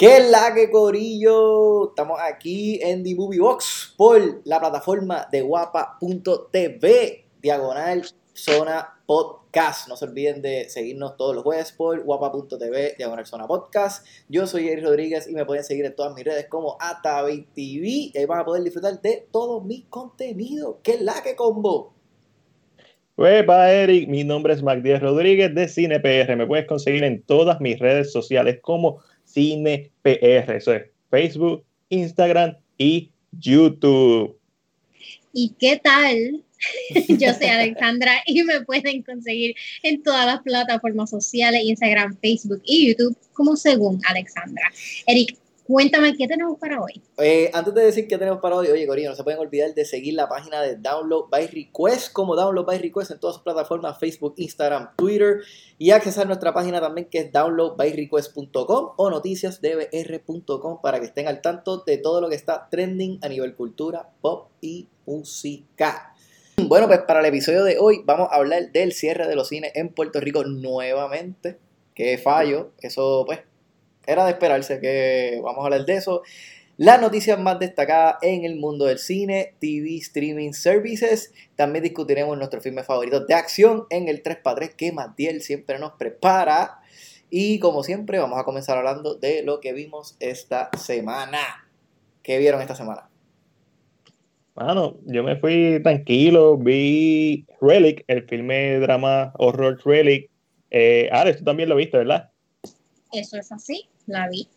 ¿Qué la que corillo? Estamos aquí en The Movie Box por la plataforma de guapa.tv, diagonal zona podcast. No se olviden de seguirnos todos los jueves por guapa.tv, diagonal zona podcast. Yo soy Eric Rodríguez y me pueden seguir en todas mis redes como TV y ahí van a poder disfrutar de todo mi contenido. ¿Qué la que combo? Huepa, Eric, mi nombre es Mac Rodríguez de CinePR. Me puedes conseguir en todas mis redes sociales como Cine PR. Eso es Facebook, Instagram y YouTube. ¿Y qué tal? Yo soy Alexandra y me pueden conseguir en todas las plataformas sociales, Instagram, Facebook y YouTube como según Alexandra. Eric, Cuéntame, ¿qué tenemos para hoy? Eh, antes de decir qué tenemos para hoy, oye, Corino, no se pueden olvidar de seguir la página de Download by Request como Download by Request en todas sus plataformas, Facebook, Instagram, Twitter, y accesar nuestra página también que es downloadbyrequest.com o noticiasdbr.com para que estén al tanto de todo lo que está trending a nivel cultura, pop y música. Bueno, pues para el episodio de hoy vamos a hablar del cierre de los cines en Puerto Rico nuevamente. Qué fallo, eso pues era de esperarse que vamos a hablar de eso. Las noticias más destacadas en el mundo del cine, TV, streaming services. También discutiremos nuestros filmes favoritos de acción en el 3x3 que Matiel siempre nos prepara. Y como siempre, vamos a comenzar hablando de lo que vimos esta semana. ¿Qué vieron esta semana? Bueno, yo me fui tranquilo, vi Relic, el filme drama horror Relic. Eh, Alex, tú también lo viste, ¿verdad? Eso es así, la vi.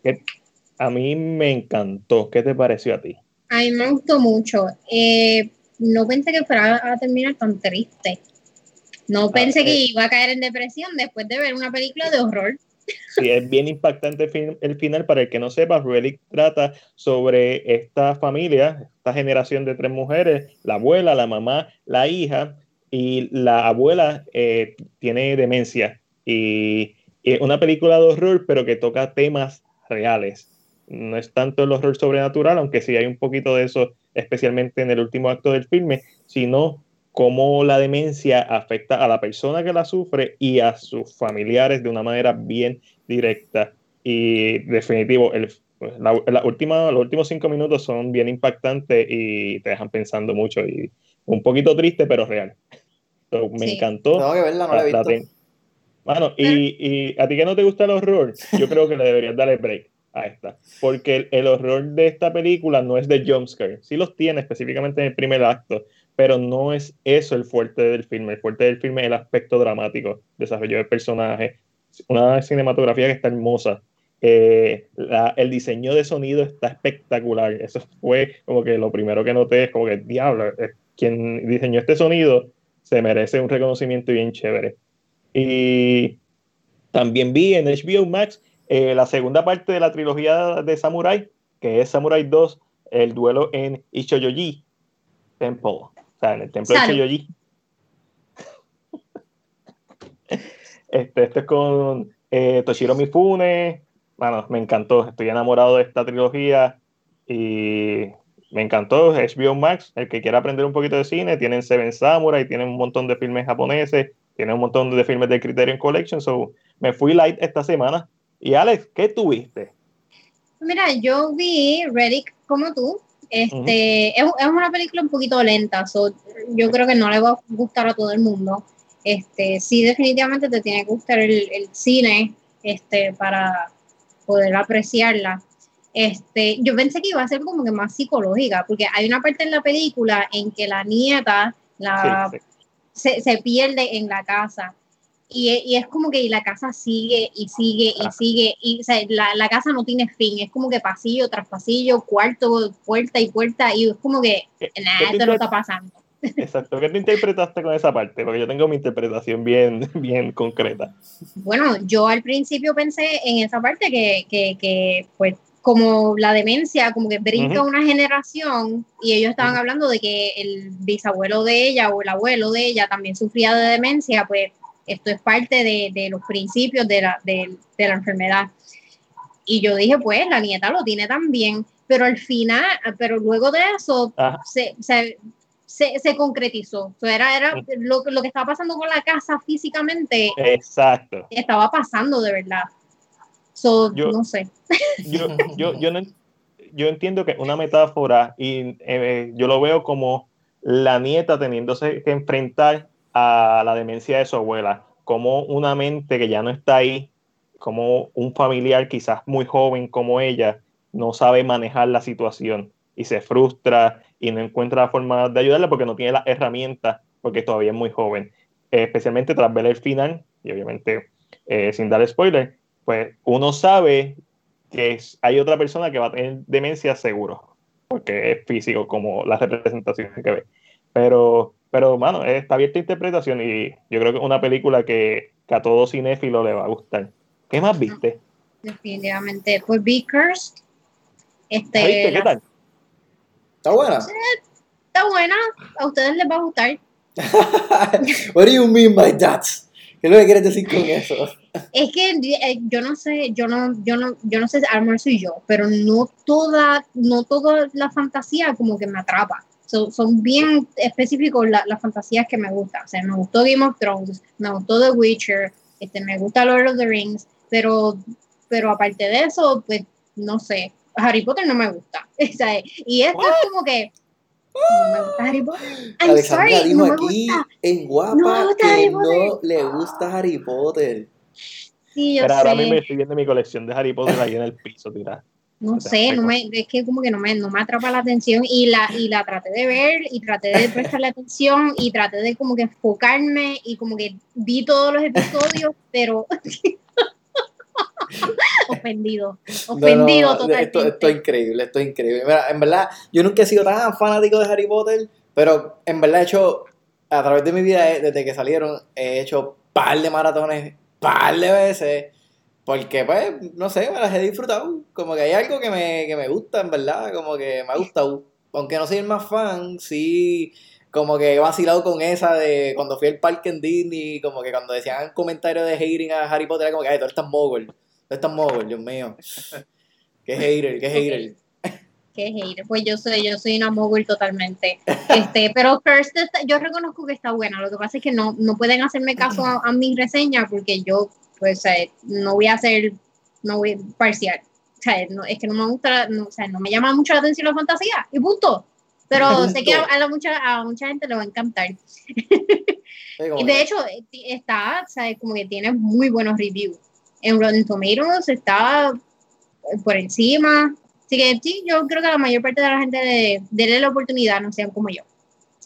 A mí me encantó. ¿Qué te pareció a ti? A mí me gustó mucho. Eh, no pensé que fuera a terminar tan triste. No ah, pensé que eh. iba a caer en depresión después de ver una película de horror. Sí, es bien impactante el, final. Para el que no sepa, Relic trata sobre esta familia, esta generación de tres mujeres, la abuela, la mamá, la hija, y la abuela eh, tiene demencia. Y es una película de horror, pero que toca temas reales. No es tanto el horror sobrenatural, aunque sí hay un poquito de eso, especialmente en el último acto del filme, sino cómo la demencia afecta a la persona que la sufre y a sus familiares de una manera bien directa. Y definitivo, el, la, última, los últimos cinco minutos son bien impactantes y te dejan pensando mucho y un poquito triste, pero real. me encantó. Tengo que verla, no la he visto. Bueno, y, a ti que no te gusta el horror, yo creo que le deberías darle break a esta. Porque el, horror de esta película no es de jumpscare. Sí los tiene específicamente en el primer acto, pero no es eso el fuerte del filme. El fuerte del filme es el aspecto dramático, desarrollo de personaje, una cinematografía que está hermosa. Eh, el diseño de sonido está espectacular. Eso fue como que lo primero que noté es como que, diablo, eh, quien diseñó este sonido se merece un reconocimiento bien chévere. Y también vi en HBO Max eh, la segunda parte de la trilogía de Samurai, que es Samurai 2, el duelo en Ichoyoji Temple, o sea, en el templo de Ichoyoji. este, este es con eh, Toshiro Mifune. Bueno, me encantó, estoy enamorado de esta trilogía y me encantó. HBO Max, el que quiera aprender un poquito de cine, tienen Seven Samurai, tienen un montón de filmes japoneses tiene un montón de filmes de Criterion Collection, so me fui light esta semana. Y Alex, ¿qué tuviste? Mira, yo vi Relic como tú. Este, es, una película un poquito lenta, so, yo creo que no le va a gustar a todo el mundo. Este, sí, definitivamente te tiene que gustar el, cine este, para poder apreciarla. Este, yo pensé que iba a ser como que más psicológica, porque hay una parte en la película en que la nieta, la se, se pierde en la casa. Y, y, es como que la casa sigue y sigue y sigue, y la, la, casa no tiene fin, es como que pasillo tras pasillo, cuarto, puerta y puerta, y es como que nada, esto no está pasando. Exacto, ¿qué te interpretaste con esa parte? Porque yo tengo mi interpretación bien, bien concreta. Bueno, yo al principio pensé en esa parte que, que, que pues como la demencia, como que brinca una generación y ellos estaban hablando de que el bisabuelo de ella o el abuelo de ella también sufría de demencia, pues esto es parte de, los principios de la, de, la enfermedad. Y yo dije, pues la nieta lo tiene también, pero al final, pero luego de eso se, se, se, concretizó. era era lo, lo que estaba pasando con la casa físicamente. Exacto. Estaba pasando de verdad. So, Yo- no sé. yo, yo, yo, no- yo entiendo que una metáfora y eh, yo lo veo como la nieta teniéndose que enfrentar a la demencia de su abuela, como una mente que ya no está ahí, como un familiar quizás muy joven como ella, no sabe manejar la situación y se frustra y no encuentra la forma de ayudarla porque no tiene las herramientas, porque todavía es muy joven. Eh, especialmente tras ver el final, y obviamente eh, sin dar spoiler, pues uno sabe que es- hay otra persona que va a tener demencia seguro, porque es físico como la representación que ve. Pero, pero mano, está abierta a interpretación y yo creo que es una película que, que a todo cinéfilo le va a gustar. ¿Qué más viste? Definitivamente. Pues vi Cursed. Este. ¿Qué la- tal? ¿Está buena? está buena. A ustedes les va a gustar. What do you mean by that? ¿Qué es lo que quieres decir con eso? Es que eh, yo no sé, yo no, yo no, yo no sé, a lo mejor soy yo, pero no toda, no toda la fantasía como que me atrapa. So- son bien específicos la- las fantasías que me gustan. O sea, me gustó Game of Thrones, me gustó The Witcher, este, me gusta Lord of the Rings, pero, pero aparte de eso, pues no sé. Harry Potter no me gusta. O sea, y esto es como que no me gusta Harry Potter. I'm Alexandra sorry, dijo no me aquí gusta. en guapa No me gusta que Harry no le gusta Harry Potter. Sí, yo Pero ahora sé. mismo estoy viendo mi colección de Harry Potter ahí en el piso, tirada. No O sea, sé, no me, es que como que no me, no me atrapa la atención y la, y la traté de ver y traté de prestarle atención y traté de como que enfocarme y como que vi todos los episodios, pero ofendido, ofendido no, totalmente. Esto, esto es increíble, esto es increíble. Mira, en verdad, yo nunca he sido tan fanático de Harry Potter, pero en verdad he hecho, a través de mi vida, eh, desde que salieron, he hecho par de maratones, par de veces, porque pues, no sé, me las he disfrutado. Como que hay algo que me, que me gusta, en verdad, como que me ha gustado. Aunque no soy el más fan, sí, como que he vacilado con esa de cuando fui al parque en Disney, como que cuando decían comentarios de hating a Harry Potter, era como que, ay, tú estás mogul, tú estás mogul, Dios mío. Qué hater, qué hater. Qué hater. Pues yo soy, yo soy una mogul totalmente. Este, pero Cursed está- yo reconozco que está buena. Lo que pasa es que no, no pueden hacerme caso a, a mi reseña porque yo, pues, eh, no voy a hacer, no voy parcial. O sea, no, es que no me gusta, no, o sea, no me llama mucho la atención la fantasía y punto. Pero sé que a, a la mucha, a mucha gente le va a encantar. Y de hecho, eh, está, sea, como que tiene muy buenos reviews. En Rotten Tomatoes está eh, por encima. Así que sí, yo creo que la mayor parte de la gente de, la oportunidad, no sean como yo.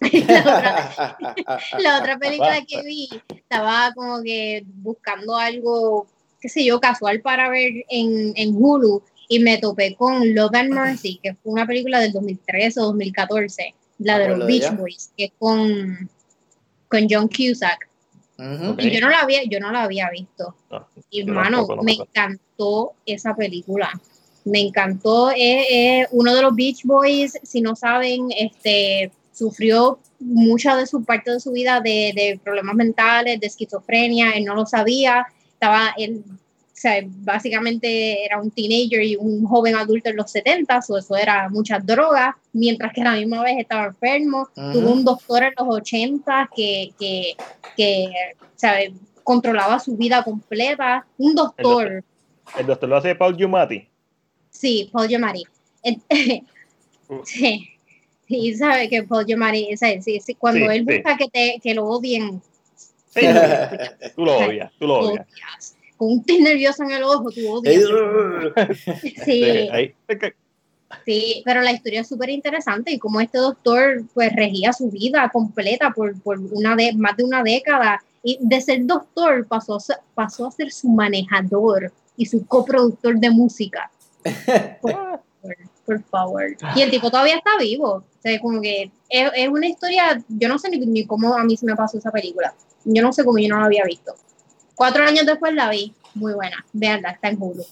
la, otra, la otra película que vi, estaba como que buscando algo, qué sé yo, casual para ver en, en Hulu y me topé con Love and Mercy, que fue una película del 2013 o 2014, la de los Beach. Boys, que es con, con John Cusack. Y yo no la había, yo no la había visto. No, Y yo hermano, no me encantó esa película. Me encantó. Uno de los Beach Boys, si no saben, este sufrió mucha de su parte de su vida de, de problemas mentales, de esquizofrenia, él no lo sabía, estaba él, o sea, básicamente era un teenager y un joven adulto en los 70, o eso era muchas drogas, mientras que a la misma vez estaba enfermo, tuvo un doctor en los 80 que, que, que ¿sabe? controlaba su vida completa, un doctor, El doctor lo hace Paul Giamatti. Sí, Paul Giamatti. Uh. Sí, y sabe que Paul Giamatti, cuando él busca que, te, que lo odien, Sí, tú lo odias, tú lo odias. Con un tic nervioso en el ojo, tú odias. Sí, sí, pero la historia es súper interesante y cómo este doctor pues regía su vida completa por, por una de, más de una década y de ser doctor pasó a ser, pasó a ser su manejador y su coproductor de música. Por, favor. Y el tipo todavía está vivo. O sea, como que es, es una historia, yo no sé ni, ni cómo a mí se me pasó esa película. Yo no sé cómo yo no la había visto. Cuatro años después la vi. Muy buena. Veanla, está en Hulu.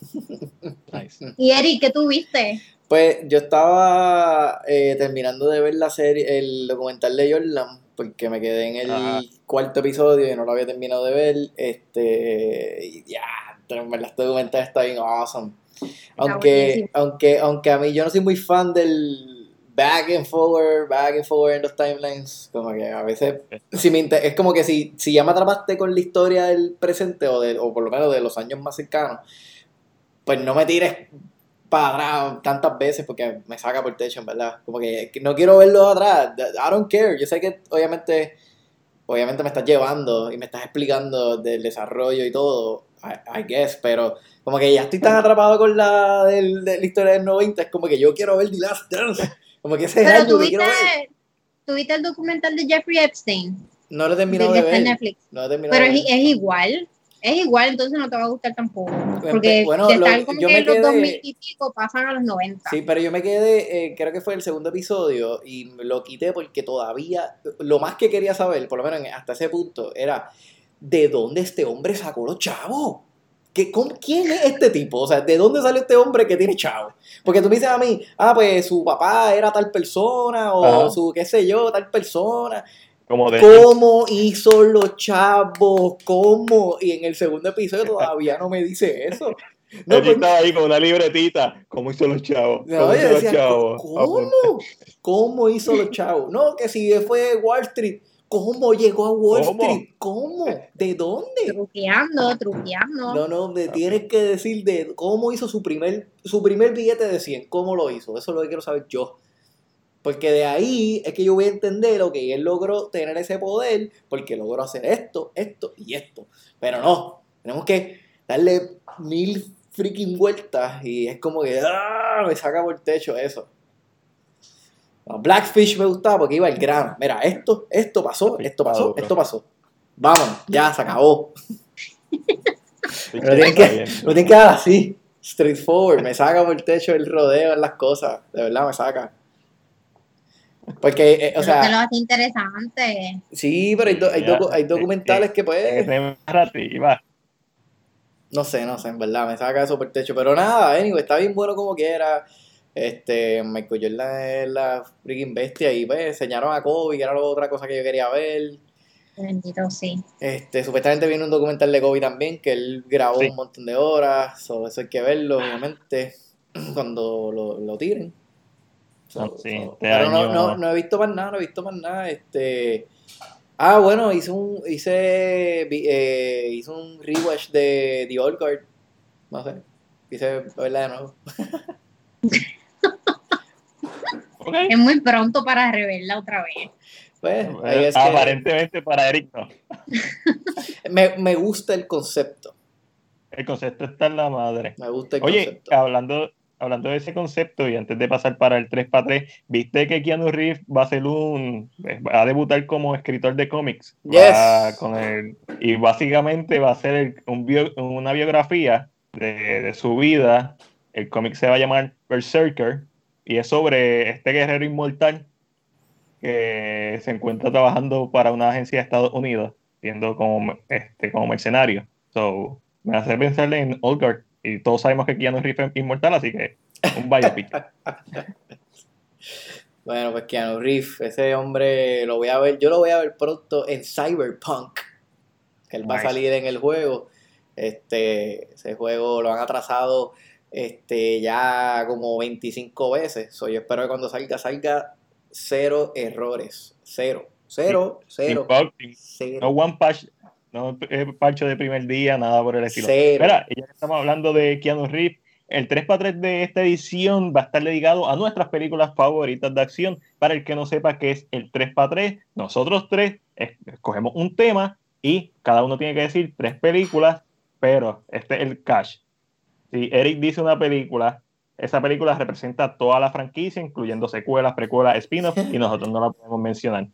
Nice. Y Eric, ¿qué tú viste? Pues yo estaba eh, terminando de ver la serie, el documental de Jordan, porque me quedé en el Ajá. cuarto episodio y no lo había terminado de ver. Este, y ya, en verdad este documental está bien awesome. Aunque, aunque, aunque a mí yo no soy muy fan del back and forward, back and forward en los timelines, como que a veces si me inter- es como que si, si ya me atrapaste con la historia del presente o, de, o por lo menos de los años más cercanos, pues no me tires para atrás tantas veces porque me saca por techo, en verdad. Como que que no quiero verlo atrás. I don't care. Yo sé que obviamente, obviamente me estás llevando y me estás explicando del desarrollo y todo, I, I guess, pero como que ya estoy tan atrapado con la, del, de la historia del 90, es como que yo quiero ver The Last Dance. Como que ese es Pero algo que tuviste, quiero ver. tuviste el documental de Jeffrey Epstein, No lo he terminado de ver. Netflix. No lo he terminado Pero de es, ver. es igual. Es igual, entonces no te va a gustar tampoco. Porque bueno, de lo- estar como yo que me en los quedé- 2000 y pico pasan a los 90. Sí, pero yo me quedé, eh, creo que fue el segundo episodio y lo quité porque todavía, lo más que quería saber, por lo menos en- hasta ese punto, era de dónde este hombre sacó los chavos. ¿Qué, con, ¿Quién es este tipo? O sea, ¿de dónde sale este hombre que tiene chavos? Porque tú me dices a mí, ah, pues su papá era tal persona o Ajá. su, qué sé yo, tal persona. Como de ¿Cómo hizo los chavos? ¿Cómo? Y en el segundo episodio todavía no me dice eso. No, pues, estaba ahí con una libretita. ¿Cómo hizo los chavos? ¿Cómo hizo los chavos? ¿cómo? ¿Cómo hizo los chavos? No, que si fue Wall Street, ¿cómo llegó a Wall ¿Cómo? Street? ¿Cómo? ¿De dónde? Truqueando, truqueando. No, no, me tienes que decir de cómo hizo su primer, su primer billete de 100, cómo lo hizo. Eso es lo que quiero saber yo. Porque de ahí es que yo voy a entender lo que él logró tener ese poder, porque logró hacer esto, esto y esto. Pero no, tenemos que darle mil freaking vueltas y es como que ¡ah! me saca por el techo eso. Blackfish me gustaba porque iba al grano. Mira, esto, esto pasó, esto pasó, esto pasó. Vamos, ya se acabó. Pero tienen que, tienen dar así, straightforward. Me saca por el techo el rodeo en las cosas. De verdad me saca. Porque, eh, o Pero que lo sea, hace interesante. sí, pero hay, do- hay, Ya, docu- hay documentales eh, que pues, no sé, no sé, en verdad, me saca eso por el techo. Pero nada, anyway, está bien bueno como quiera. Este, Michael Jordan es la freaking bestia y pues enseñaron a Kobe, que era la otra cosa que yo quería ver. Bendito, sí. Este, supuestamente viene un documental de Kobe también, que él grabó Sí. un montón de horas, so, eso hay que verlo, obviamente, cuando lo, lo tiren. So, Ah, sí, so, este pero no, año- no, no he visto más nada, no he visto más nada. Este, ah, bueno, hice un, hice, vi- eh, hice un rewatch de The Old Guard, no sé, quise verla de nuevo. Ok. Es muy pronto para reverla otra vez. Pues, ahí es que Aparentemente para Eric no. me, me gusta el concepto, El concepto está en la madre. me gusta el Oye, concepto. hablando, hablando de ese concepto y antes de pasar para el 3 para 3, ¿viste que Keanu Reeves va a ser un va a debutar como escritor de cómics? Va Yes. con el, y básicamente va a ser el- un bio- una biografía de, de su vida. El cómic se va a llamar Berserker y es sobre este guerrero inmortal que se encuentra trabajando para una agencia de Estados Unidos, siendo como, este, como mercenario. So, me hace pensar en Olgard. Y todos sabemos que Keanu Reeves es inmortal, así que un biopic. Bueno, pues Keanu Reeves, ese hombre lo voy a ver, yo lo voy a ver pronto en Cyberpunk, que él va a salir en el juego. Este, ese juego lo han atrasado este, ya como 25 veces. So, yo espero que cuando salga, salga cero errores. Cero, cero, cero, cero. no one patch, no parcho de primer día, nada por el estilo. Cero. Mira, ya que estamos hablando de Keanu Reeves, el 3x3 de esta edición va a estar dedicado a nuestras películas favoritas de acción. Para el que no sepa qué es el 3x3, nosotros tres es- escogemos un tema y cada uno tiene que decir tres películas, pero este es el cash. Si Eric dice una película, esa película representa toda la franquicia, incluyendo secuelas, precuelas, spin-off, y nosotros no la podemos mencionar.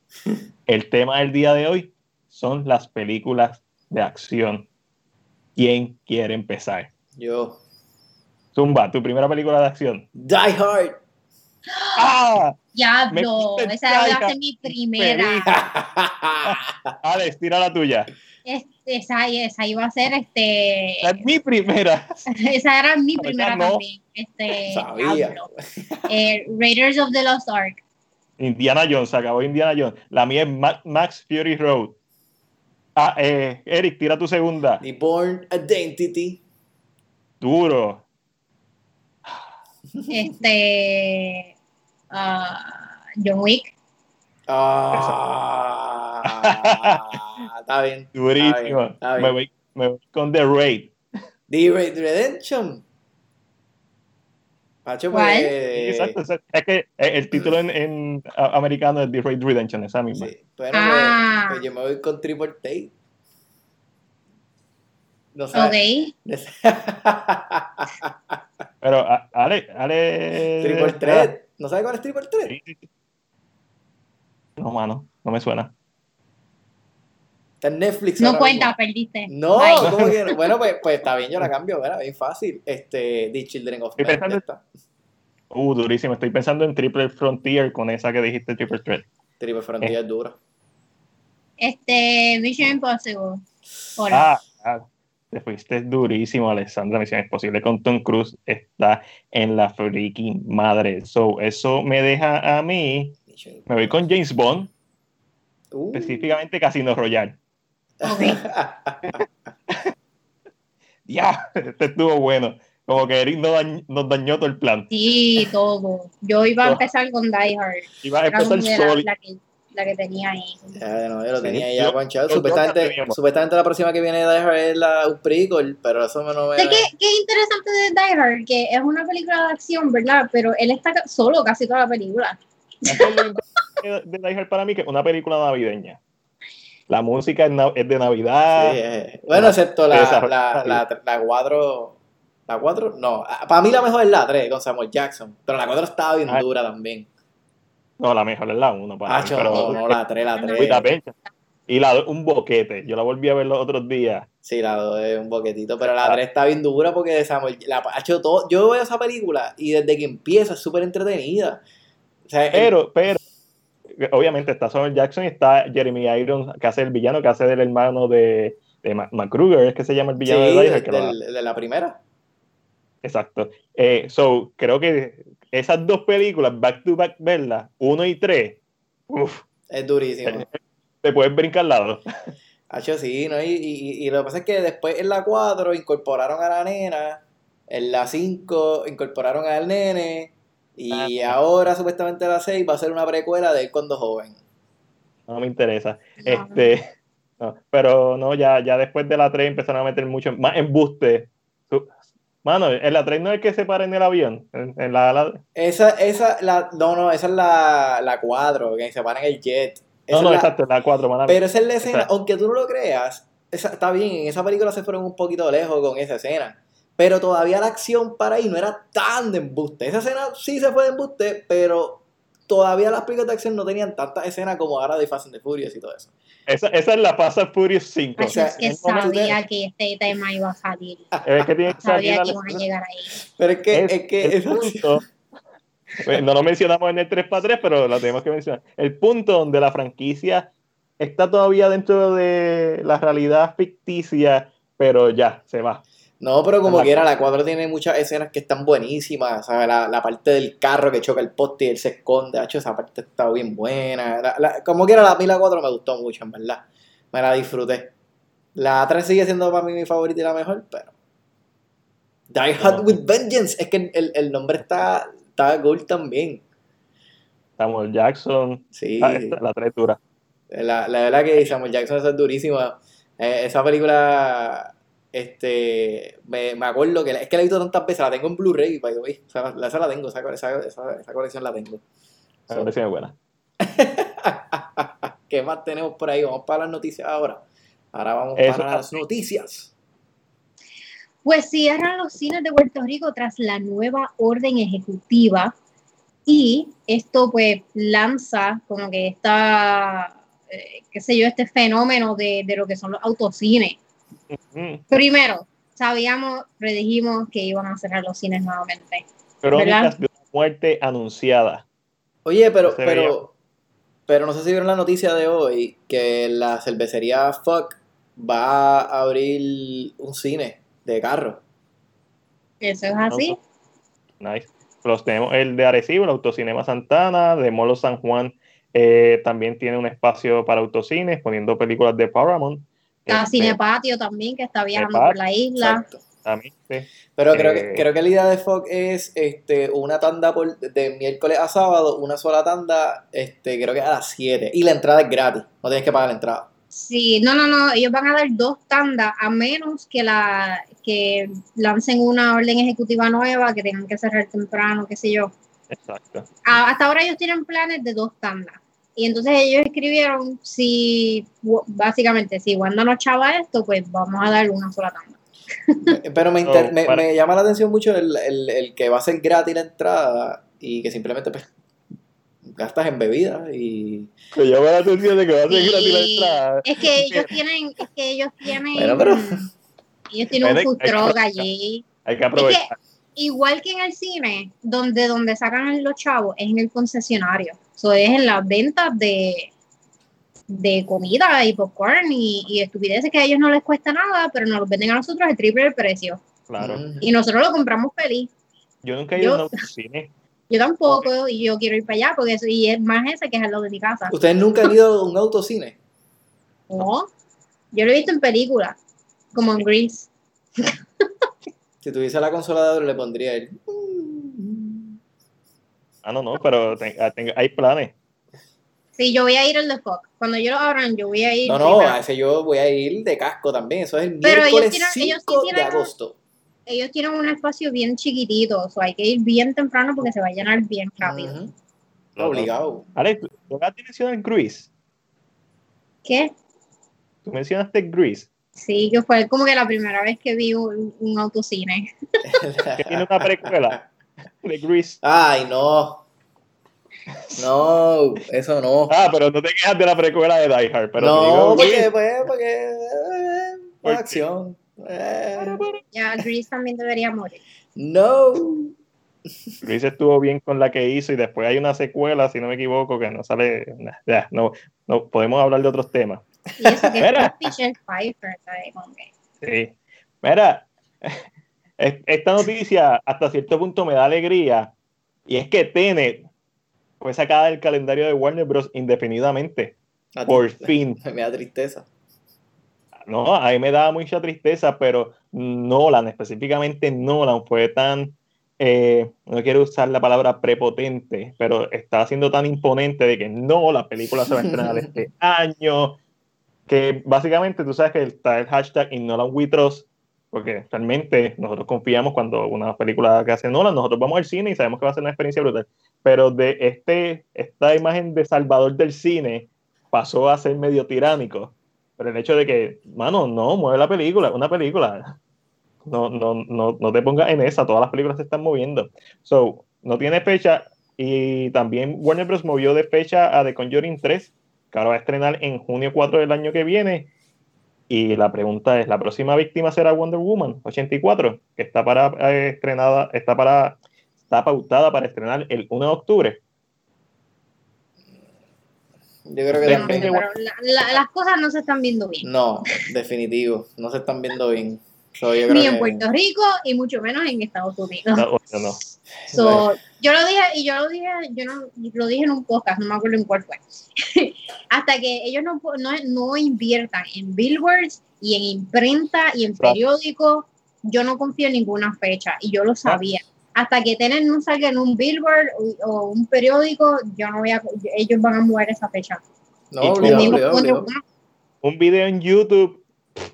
El tema del día de hoy son las películas de acción. ¿Quién quiere empezar? Yo. Zumba, tu primera película de acción. Die Hard. ¡Ah! Diablo, Me- esa va a ser mi primera. Alex, tira la tuya. Es- esa, esa iba a ser este. Esa es mi primera. Esa era mi Esa primera no. también. Este, Sabía. Eh, Raiders of the Lost Ark. Indiana Jones, se acabó Indiana Jones. La mía es Ma- Max Fury Road. Ah, eh, Eric, tira tu segunda. The Born Identity. Duro. Este. Ah, John Wick. Ah, está bien. Durísimo. Está bien, está Me, voy, me voy con The Raid. The Red Redemption. ¿Cuál? pues, Exacto, exacto. Es que el título en, en americano es The Raid Redemption, esa misma. Sí. Bueno, Ah. pues, pues yo me voy con Triple Tate. No Ok. sabes. Pero a- Ale, Ale. Triple Threat. ¿No sabes cuál es Triple Threat? Sí, sí, sí. No, mano, no me suena. Está en Netflix. No cuenta, mismo. perdiste. No, Bye. ¿cómo que no? Bueno, pues, pues está bien, yo la cambio, ¿verdad? Bien fácil. Este, The Children of Men. pensando-. Uh, durísimo. Estoy pensando en Triple Frontier con esa que dijiste, Triple Threat. Triple Frontier Eh. es dura. Este, Mission Impossible. Hola. Ah, ah, te fuiste durísimo, Alessandra. Misión Imposible con Tom Cruise está en la freaking madre. So, eso me deja a mí. Me voy con James Bond, Uh. específicamente Casino Royale. Ya, este estuvo bueno. Como que Eric nos dañ- nos dañó todo el plan. Sí, todo. Yo iba a empezar con Die Hard. Iba a empezar solo. La que, tenía ahí. Ya, no, yo lo Sí, tenía ya yo- guanchado. Supuestamente, supuestamente la próxima que viene de Die Hard es la, un prequel, pero eso no me... Que es interesante de Die Hard, que es una película de acción, ¿verdad? Pero él está solo casi toda la película. De Die Hard para mí, que es una película navideña. La música es, de Navidad. Sí, eh, Bueno, excepto la, Esa- la, la, la 4... ¿La 4? No, ah, para mí la mejor es la 3 con Samuel Jackson, pero la 4 estaba bien Ah. dura también. No, la mejor es la 1. Para mí, Hacho, pero no, no, la 3, la With 3. With a Vengeance. Y la un boquete. Yo la volví a ver los otros días. Sí, la 2 es un boquetito, pero la 3 está bien dura porque Samuel... La, hacho, todo, yo veo esa película y desde que empieza es súper entretenida. O sea, el- Pero, pero, obviamente está Samuel Jackson y está Jeremy Irons, que hace el villano, que hace del hermano de, de McGruger, es que se llama el villano sí, de de la primera. Exacto. Eh, so, creo que esas dos películas, back to back, verlas, uno y tres, Es durísimo. te puedes brincar al lado. Hacho, sí, ¿no? Y, y, y lo que pasa es que después en la 4 incorporaron a la nena, en la 5 incorporaron al nene, y Ah. ahora supuestamente la 6 va a ser una precuela de él cuando joven. No me interesa. No. Este, no, pero no, ya, ya después de la 3 empezaron a meter mucho más embuste. Mano, en la 3 no es el que se para en el avión. En, en la, la- Esa, esa, la, no, no, esa es la, la 4, que se para en el jet. Esa no, no, es la- exacto, la 4, mano. Pero esa es la escena, Exacto. aunque tú no lo creas, esa, está bien, en esa película se fueron un poquito lejos con esa escena. Pero todavía la acción para ahí no era tan de embuste. Esa escena sí se fue de embuste, pero todavía las películas de acción no tenían tantas escenas como ahora de Fast and the Furious y todo eso. Esa, esa es la Fast and Furious 5. Ay, o sea, es que sabía que este tema iba a salir. Es que tiene que salir Sabía que iban a llegar ahí. Pero es que, Es es, que el esa punto- no lo mencionamos en el 3x3, pero lo tenemos que mencionar. El punto donde la franquicia está todavía dentro de la realidad ficticia, pero ya, se va. No, pero como quiera, la 4 tiene muchas escenas que están buenísimas. ¿sabes? La, la parte del carro que choca el poste y él se esconde. Hacho, esa parte está bien buena. La- la- como quiera, la, a mí la 4 me gustó mucho, en verdad. Me la disfruté. La 3 sigue siendo para mí mi favorita y la mejor, pero. Die Hard with Vengeance. Es que el, el nombre está, está cool también. Samuel Jackson, Sí. ah, esta- la tres dura. La, la verdad que Samuel Jackson es durísima. Eh, esa película, este, me, me acuerdo que la- es que la he visto tantas veces, la tengo en Blu-ray, by the way. O sea, la- esa la tengo, esa, esa, esa, esa colección la tengo. Me parece muy buena. ¿Qué más tenemos por ahí? Vamos para las noticias ahora. Ahora vamos Eso para las noticias. Pues cierran los cines de Puerto Rico tras la nueva orden ejecutiva y esto pues lanza como que esta, eh, qué sé yo, este fenómeno de, de lo que son los autocines. Primero, sabíamos, predijimos que iban a cerrar los cines nuevamente. Crónicas de una muerte anunciada. Oye, pero, pero, pero no sé si vieron la noticia de hoy que la cervecería Fuck va a abrir un cine de carro. Eso es así. Nice. Los tenemos el de Arecibo, el Autocinema Santana, de Molo San Juan. eh, también tiene un espacio para autocines, poniendo películas de Paramount. Está Este, Cinepatio también, que está viajando Cinepatio, por la isla. Exacto. también, sí. Pero creo, Eh, que, creo que la idea de Fox es este, una tanda por, de miércoles a sábado, una sola tanda, este, creo que a las 7. Y la entrada es gratis, no tienes que pagar la entrada. Sí, no, no, no, ellos van a dar dos tandas a menos que la que lancen una orden ejecutiva nueva que tengan que cerrar temprano, qué sé yo. Exacto. hasta ahora ellos tienen planes de dos tandas. Y entonces ellos escribieron, si básicamente, si Wanda no chava esto, pues vamos a dar una sola tanda. Pero me, me, llama la atención mucho el, el, el, que va a ser gratis la entrada y que simplemente pues, gastas en bebidas y... Me llama la atención de que va a ser gratis la entrada. Es que ellos tienen, es que ellos tienen... Ellos tienen un food allí. Hay que aprovechar. igual que en el cine, donde, donde sacan los chavos, es en el concesionario. Eso es en las ventas de, de comida y popcorn y, y, estupideces que a ellos no les cuesta nada, pero nos los venden a nosotros el triple del precio. Claro. Y nosotros lo compramos feliz. Yo nunca he ido a un cine. Yo tampoco, y yo quiero ir para allá, porque eso, y es más ese que es al lado de mi casa. ¿Ustedes nunca han ido a un autocine? No, yo lo he visto en películas, como en Grease. si tuviese la consola de le pondría el... Ah, no, no, pero ah, hay planes. Sí, yo voy a ir al de Fox. Cuando yo lo abran, yo voy a ir. No, no, a ese yo voy a ir de casco también. Eso es el pero miércoles ellos tienen, 5 de agosto ellos tienen un espacio bien chiquitito, o sea, hay que ir bien temprano porque se va a llenar bien rápido. Obligado. Alex, ¿tú has mencionado en Grease? ¿Qué? ¿Tú mencionaste Grease? Sí, que fue como que la primera vez que vi un, autocine. que tiene una precuela de Grease. Ay, no. No, eso no. Ah, pero no te quejas de la precuela de Die Hard. Pero no, porque, pues, porque, eh, pues, acción. Eh. Ya, Grease también debería morir. No. Grease estuvo bien con la que hizo y después hay una secuela, si no me equivoco, que no sale. Ya, no, no podemos hablar de otros temas. Y eso que Mira. Pfeiffer, Sí. Mira, esta noticia hasta cierto punto me da alegría y es que Tenet fue sacada del calendario de Warner Bros. indefinidamente. Por fin. Me da tristeza no, a mí me daba mucha tristeza, pero Nolan, específicamente Nolan, fue tan, eh, no quiero usar la palabra prepotente, pero estaba siendo tan imponente de que no, la película se va a estrenar este año, que básicamente tú sabes que está el hashtag in Nolan We porque realmente nosotros confiamos cuando una película que hace Nolan, nosotros vamos al cine y sabemos que va a ser una experiencia brutal, pero de este, esta imagen de Salvador del cine pasó a ser medio tiránico pero el hecho de que, mano, no, mueve la película, una película. No, no, no, no te pongas en esa, todas las películas se están moviendo. So, no tiene fecha. Y también Warner Bros. movió de fecha a The Conjuring 3, que ahora va a estrenar en junio 4 del año que viene. Y la pregunta es, ¿la próxima víctima será Wonder Woman 84? Que está para eh, estrenada, está para, está pautada para estrenar el 1 de octubre. Yo creo que las cosas no se están viendo bien. No, definitivo, no se están viendo bien. Ni en Puerto Rico y mucho menos en Estados Unidos. No, no. yo lo dije, y yo lo dije, yo no, lo dije en un podcast, no me acuerdo en cuál fue. Hasta que ellos no, no, no, inviertan en billboards y en imprenta y en periódicos, yo no confío en ninguna fecha y yo lo sabía hasta que tienen no salga en un billboard o, un periódico, yo no voy a, ellos van a mover esa fecha. No, Un video en YouTube,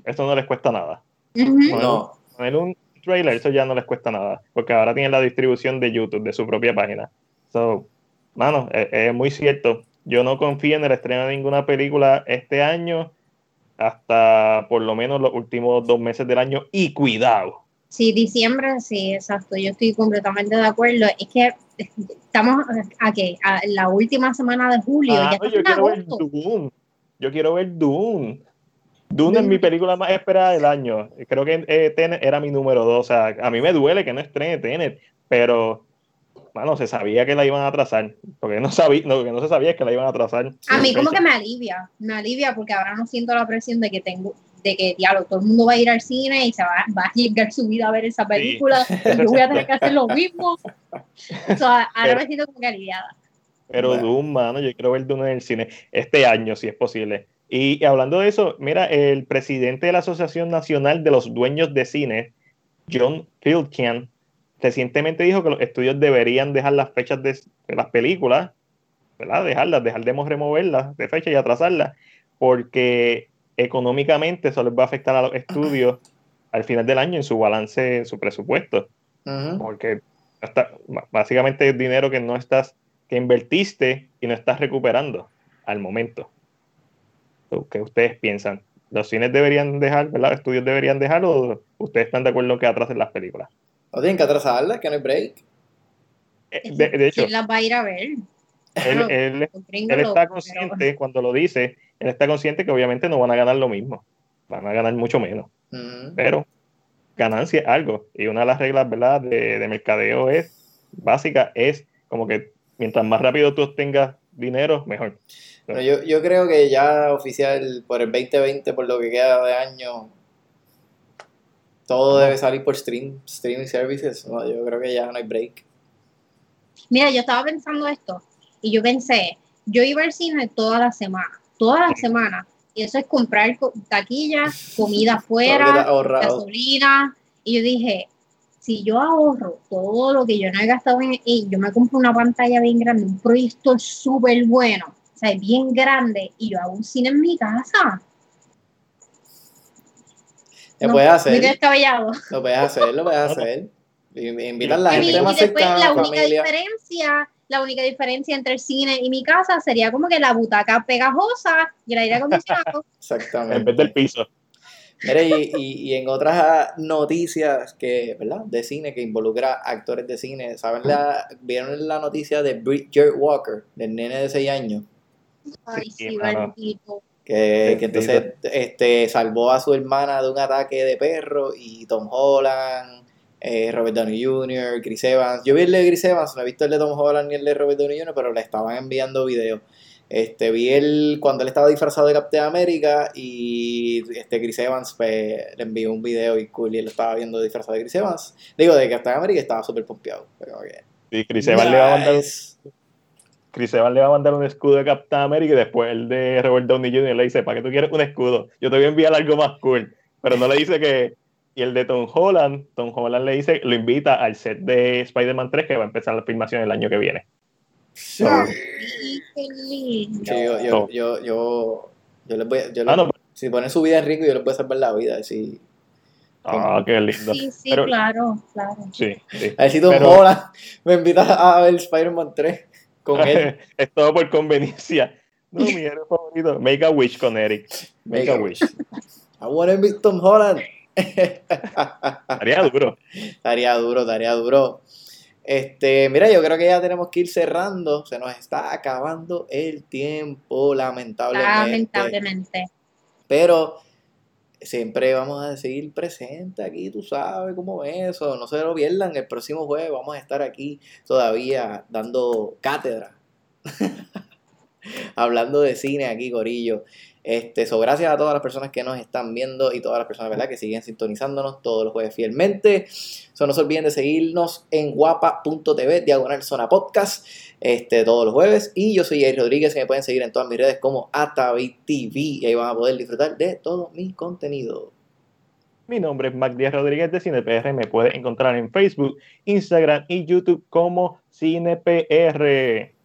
eso no les cuesta nada. No. Poner un trailer, eso ya no les cuesta nada, porque ahora tienen la distribución de YouTube, de su propia página. So, mano, es, es muy cierto. Yo no confío en el estreno de ninguna película este año hasta por lo menos los últimos dos meses del año. Y cuidado, Sí, diciembre, sí, exacto. Yo estoy completamente de acuerdo. Es que estamos a, qué? A la última semana de julio. Ah, yo quiero ver Doom. Yo quiero ver Doom. Doom es mi película más esperada del año. Creo que eh, Tenet era mi número dos. O sea, a mí me duele que no estrene Tenet, pero bueno, se sabía que la iban a atrasar. Porque no sabía, lo que no se sabía es que la iban a atrasar. A mí como que me alivia, me alivia porque ahora no siento la presión de que tengo, de que, diablo, todo el mundo va a ir al cine y se va, va a llegar su vida a ver esa película, y yo voy a tener que hacer lo mismo. O sea, ahora me siento como que aliviada. Pero Doom, mano, yo quiero ver Doom en el cine este año, si es posible. Y, hablando de eso, mira, el presidente de la Asociación Nacional de los Dueños de Cine, John Fieldkian, recientemente dijo que los estudios deberían dejar las fechas de, las películas, ¿verdad? Dejarlas, dejar de removerlas de fecha y atrasarlas, porque económicamente eso les va a afectar a los estudios al final del año en su balance, en su presupuesto. Porque está, básicamente es dinero que no estás, que invertiste y no estás recuperando al momento. ¿Qué ustedes piensan? ¿Los cines deberían dejar, ¿verdad? ¿Los estudios deberían dejar o ustedes están de acuerdo en que atrasen las películas? No tienen que atrasarlas, que no hay break. Eh, de, hecho, ¿Quién las va a ir a ver? Él, está consciente, cuando lo dice, él está consciente que obviamente no van a ganar lo mismo, van a ganar mucho menos. Pero ganancia es algo. Y una de las reglas ¿verdad? De, de, mercadeo es básica, es como que mientras más rápido tú obtengas dinero, mejor. yo, yo creo que ya oficial por el 2020, por lo que queda de año, todo debe salir por stream, streaming services. yo creo que ya no hay break. Mira, yo estaba pensando esto y yo pensé, yo iba al cine toda la semana, toda la semana. Y eso es comprar taquilla, comida afuera, gasolina. Y yo dije, si yo ahorro todo lo que yo no he gastado en y yo me compro una pantalla bien grande, un proyector súper bueno, o sea, bien grande, y yo hago un cine en mi casa. Lo puedes hacer. Lo puedes hacer, lo puedes hacer. Invitar a la gente más cercana, la única diferencia la única diferencia entre el cine y mi casa sería como que la butaca pegajosa y el aire acondicionado. Exactamente. En vez del piso. Y, y, en otras noticias que, ¿verdad? de cine que involucra actores de cine, ¿saben la, ¿vieron la noticia de Bridget Walker, del nene de 6 años? Ay, sí, que, que, entonces este, salvó a su hermana de un ataque de perro y Tom Holland eh, Robert Downey Jr., Chris Evans. Yo vi el de Chris Evans, no he visto el de Tom Holland ni el de Robert Downey Jr., pero le estaban enviando videos. Este, vi él cuando él estaba disfrazado de Captain América y este Chris Evans pues, le envió un video y cool y él estaba viendo disfrazado de Chris Evans. Digo, de Captain América estaba súper pompeado. sí, Chris Evans, le va a mandar, Chris Evans le va a mandar un escudo de Captain América y después el de Robert Downey Jr. le dice, ¿para qué tú quieres un escudo? Yo te voy a enviar algo más cool. Pero no le dice que y el de Tom Holland, Tom Holland le dice, lo invita al set de Spider-Man 3 que va a empezar la filmación el año que viene. Sí. yo, yo, yo, yo, yo, les voy yo ah, no, si ponen su vida en rico, yo les voy a salvar la vida. Si, ah, qué lindo. Sí, sí, claro, claro. Sí, sí. A ver si Tom Holland me invita a ver Spider-Man 3 con él. es todo por conveniencia. No, mi héroe favorito. Make a wish con Eric. Make, a wish. I want to meet Tom Holland. Estaría duro. Estaría duro, estaría duro. Este, mira, yo creo que ya tenemos que ir cerrando. Se nos está acabando el tiempo, lamentablemente. Lamentablemente. Pero siempre vamos a seguir presentes aquí, tú sabes cómo es eso. No se lo pierdan, el próximo jueves vamos a estar aquí todavía dando cátedra. Hablando de cine aquí, Corillo. Este, gracias a todas las personas que nos están viendo y todas las personas ¿verdad? que siguen sintonizándonos todos los jueves fielmente. So, no se olviden de seguirnos en guapa.tv, diagonal zona podcast, este, todos los jueves. Y yo soy Jair Rodríguez y me pueden seguir en todas mis redes como AtaviTV y ahí van a poder disfrutar de todo mi contenido. Mi nombre es Mac Rodríguez de CinePR. Me puedes encontrar en Facebook, Instagram y YouTube como CinePR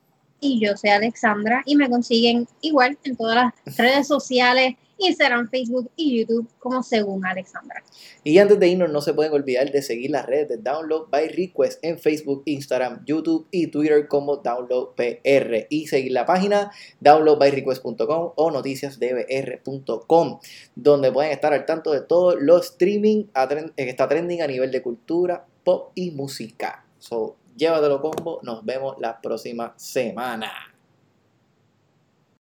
y yo soy Alexandra y me consiguen igual en todas las redes sociales, Instagram, Facebook y YouTube como según Alexandra. Y antes de irnos no se pueden olvidar de seguir las redes de Download by Request en Facebook, Instagram, YouTube y Twitter como Download PR y seguir la página downloadbyrequest.com o noticiasdbr.com donde pueden estar al tanto de todo lo streaming que está trending a nivel de cultura, pop y música. So, Llévatelo combo. Nos vemos la próxima semana.